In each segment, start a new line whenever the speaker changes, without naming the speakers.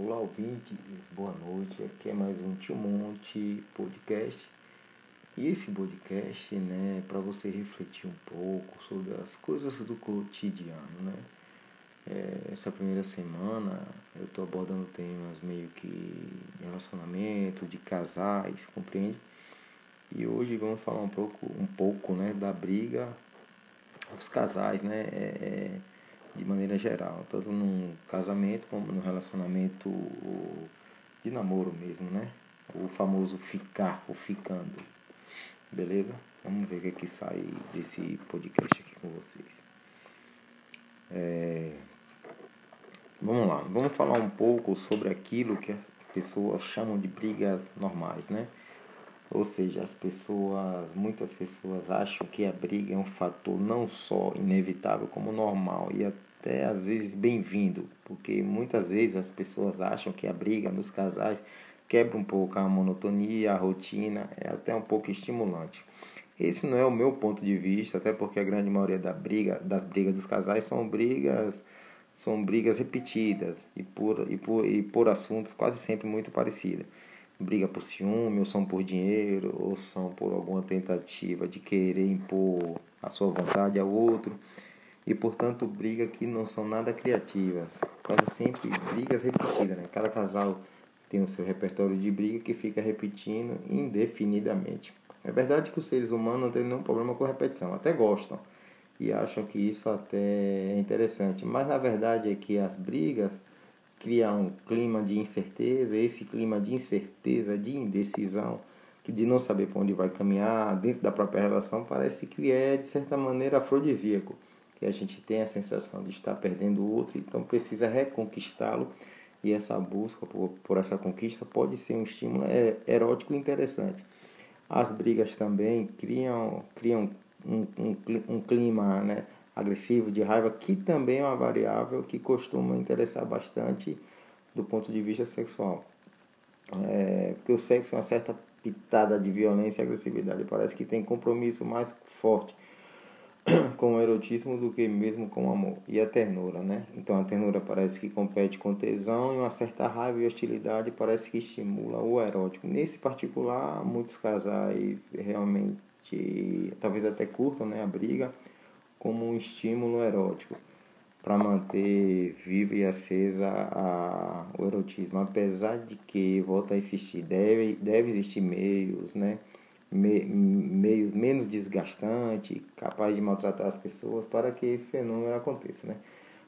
Olá, ouvintes, boa noite. Aqui é mais um Tio Monte Podcast. E esse podcast, né, para você refletir um pouco sobre as coisas do cotidiano, né? É, essa primeira semana eu estou abordando temas meio que de relacionamento, de casais, compreende? E hoje vamos falar um pouco, um pouco, né, da briga dos casais, né? É, é de maneira geral, tanto num casamento como no relacionamento de namoro mesmo, né? O famoso ficar, o ficando. Beleza? Vamos ver o que, é que sai desse podcast aqui com vocês. É... Vamos lá, vamos falar um pouco sobre aquilo que as pessoas chamam de brigas normais, né? Ou seja, as pessoas, muitas pessoas acham que a briga é um fator não só inevitável como normal e até às vezes bem-vindo, porque muitas vezes as pessoas acham que a briga nos casais quebra um pouco a monotonia, a rotina, é até um pouco estimulante. Esse não é o meu ponto de vista, até porque a grande maioria da briga, das brigas dos casais são brigas são brigas repetidas e por, e por, e por assuntos quase sempre muito parecidos. Briga por ciúme, ou são por dinheiro, ou são por alguma tentativa de querer impor a sua vontade ao outro e portanto brigas que não são nada criativas, quase sempre brigas repetidas, né? Cada casal tem o seu repertório de briga que fica repetindo indefinidamente. É verdade que os seres humanos não têm nenhum problema com repetição, até gostam. E acham que isso até é interessante, mas na verdade é que as brigas criam um clima de incerteza, esse clima de incerteza, de indecisão, de não saber para onde vai caminhar dentro da própria relação, parece que é de certa maneira afrodisíaco que a gente tem a sensação de estar perdendo o outro, então precisa reconquistá-lo e essa busca por, por essa conquista pode ser um estímulo é, erótico interessante. As brigas também criam, criam um, um, um clima né, agressivo de raiva, que também é uma variável que costuma interessar bastante do ponto de vista sexual. É, porque o sexo é uma certa pitada de violência e agressividade, parece que tem compromisso mais forte com o erotismo do que mesmo com o amor. E a ternura, né? Então a ternura parece que compete com tesão e uma certa raiva e hostilidade parece que estimula o erótico. Nesse particular, muitos casais realmente, talvez até curtam né, a briga como um estímulo erótico para manter viva e acesa a, o erotismo. Apesar de que, volta a insistir, deve, deve existir meios, né? Me, meios menos desgastante, capaz de maltratar as pessoas para que esse fenômeno aconteça, né?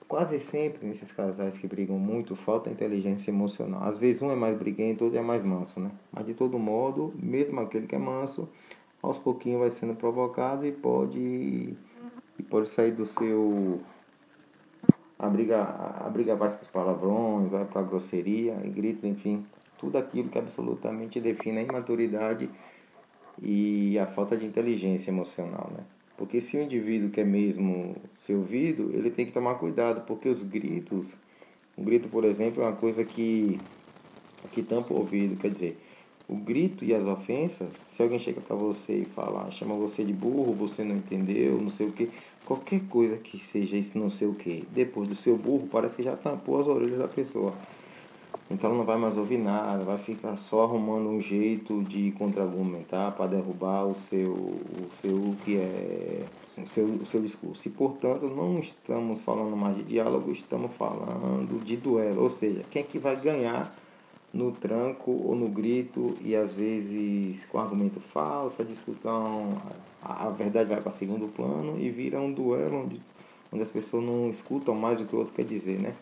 Quase sempre nesses casais que brigam muito falta inteligência emocional. Às vezes um é mais briguento, outro é mais manso, né? Mas de todo modo, mesmo aquele que é manso, aos pouquinhos vai sendo provocado e pode e pode sair do seu a briga a briga vai para palavrões, vai para grosseria, e gritos, enfim, tudo aquilo que absolutamente define a imaturidade e a falta de inteligência emocional, né? Porque se o indivíduo quer mesmo ser ouvido, ele tem que tomar cuidado, porque os gritos, o grito, por exemplo, é uma coisa que que tampa o ouvido, quer dizer, o grito e as ofensas, se alguém chega para você e fala, chama você de burro, você não entendeu, não sei o que, qualquer coisa que seja esse não sei o que, depois do seu burro, parece que já tampou as orelhas da pessoa. Então não vai mais ouvir nada, vai ficar só arrumando um jeito de contra-argumentar para derrubar o seu, o seu que é o seu, o seu discurso. E portanto não estamos falando mais de diálogo, estamos falando de duelo. Ou seja, quem é que vai ganhar no tranco ou no grito e às vezes com argumento falso, a discussão, a, a verdade vai para segundo plano e vira um duelo onde, onde as pessoas não escutam mais o que o outro quer dizer, né?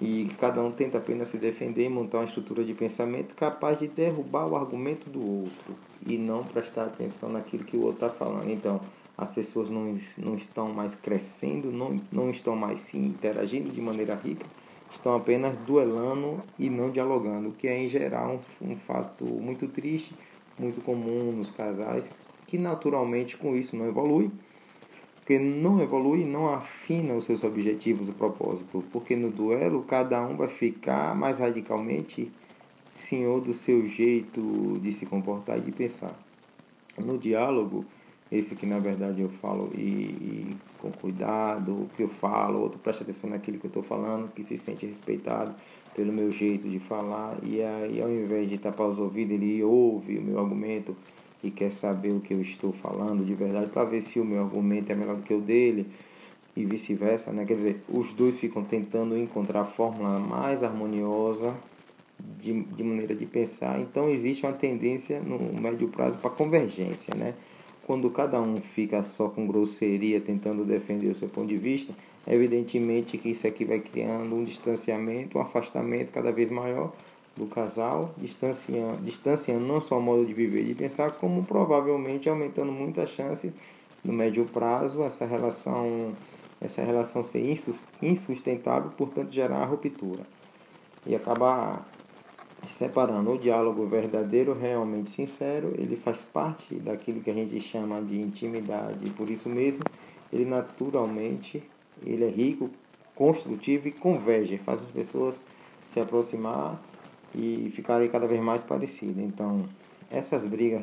E cada um tenta apenas se defender e montar uma estrutura de pensamento capaz de derrubar o argumento do outro e não prestar atenção naquilo que o outro está falando. Então, as pessoas não, não estão mais crescendo, não, não estão mais se interagindo de maneira rica, estão apenas duelando e não dialogando, o que é em geral um, um fato muito triste, muito comum nos casais, que naturalmente com isso não evolui porque não evolui, não afina os seus objetivos e propósito, porque no duelo cada um vai ficar mais radicalmente senhor do seu jeito de se comportar e de pensar. No diálogo, esse que na verdade eu falo e, e, com cuidado, o que eu falo, outro presta atenção naquilo que eu estou falando, que se sente respeitado pelo meu jeito de falar, e aí ao invés de tapar os ouvidos, ele ouve o meu argumento e quer saber o que eu estou falando de verdade, para ver se o meu argumento é melhor do que o dele, e vice-versa, né? Quer dizer, os dois ficam tentando encontrar a fórmula mais harmoniosa de, de maneira de pensar, então existe uma tendência no médio prazo para convergência, né? Quando cada um fica só com grosseria tentando defender o seu ponto de vista, evidentemente que isso aqui vai criando um distanciamento, um afastamento cada vez maior do casal, distanciando, distanciando não só o modo de viver e de pensar, como provavelmente aumentando muito a chance no médio prazo essa relação essa relação ser insustentável, portanto gerar ruptura e acabar se separando. O diálogo verdadeiro, realmente sincero, ele faz parte daquilo que a gente chama de intimidade. E por isso mesmo, ele naturalmente ele é rico, construtivo e converge, faz as pessoas se aproximar e ficarem cada vez mais parecidas. Então, essas brigas,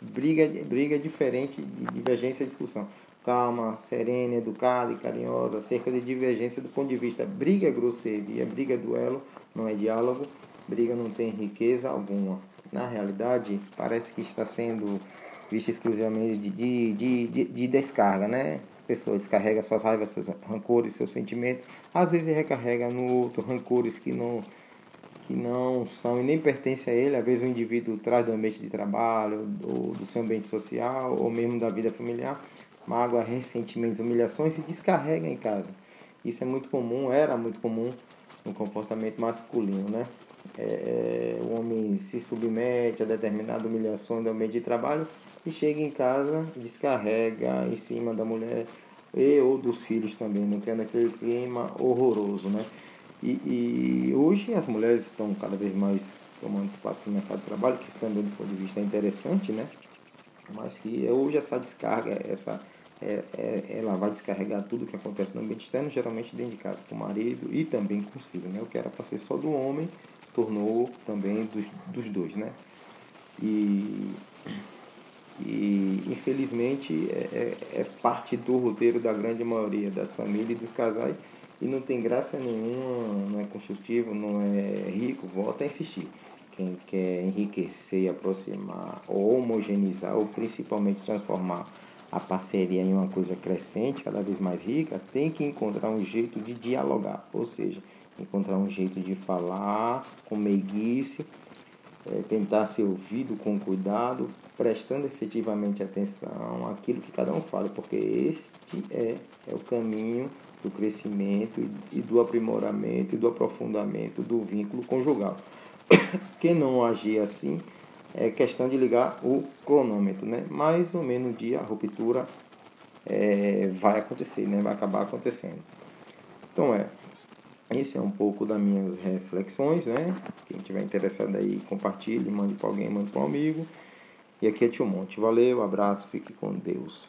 briga, briga diferente de divergência e discussão. Calma, serena, educada e carinhosa, acerca de divergência do ponto de vista briga, grosseria, briga, duelo, não é diálogo briga não tem riqueza alguma. Na realidade, parece que está sendo vista exclusivamente de, de, de, de, de descarga, né? A pessoa descarrega suas raivas, seus rancores, seus sentimentos. Às vezes recarrega no outro rancores que não, que não são e nem pertencem a ele. Às vezes o indivíduo traz do ambiente de trabalho, ou do seu ambiente social, ou mesmo da vida familiar, mágoa, ressentimentos, humilhações e descarrega em casa. Isso é muito comum, era muito comum no comportamento masculino, né? é, o homem se submete a determinadas humilhações do ambiente de trabalho e chega em casa e descarrega em cima da mulher e ou dos filhos também, não criando aquele clima horroroso, né? E, e, hoje as mulheres estão cada vez mais tomando espaço no mercado de trabalho, que também do ponto de vista é interessante, né? Mas que hoje essa descarga, essa é, é, ela vai descarregar tudo que acontece no ambiente externo, geralmente dentro de casa, com o marido e também com os filhos, né? O que era para ser só do homem tornou também dos, dos dois, né? E, e infelizmente é, é, é parte do roteiro da grande maioria das famílias e dos casais e não tem graça nenhuma, não é construtivo, não é rico, volta a insistir. Quem quer enriquecer, aproximar, ou homogeneizar, ou principalmente transformar a parceria em uma coisa crescente, cada vez mais rica, tem que encontrar um jeito de dialogar, ou seja, encontrar um jeito de falar com meiguice, é, tentar ser ouvido com cuidado, prestando efetivamente atenção àquilo que cada um fala, porque este é, é o caminho do crescimento e, do aprimoramento e do aprofundamento do vínculo conjugal. Quem não agir assim é questão de ligar o cronômetro, né? Mais ou menos dia a ruptura é, vai acontecer, né? Vai acabar acontecendo. Então é, esse é um pouco das minhas reflexões, né? Quem tiver interessado aí, compartilhe, mande para alguém, mande para um amigo. E aqui é Tio Monte. Valeu, abraço, fique com Deus.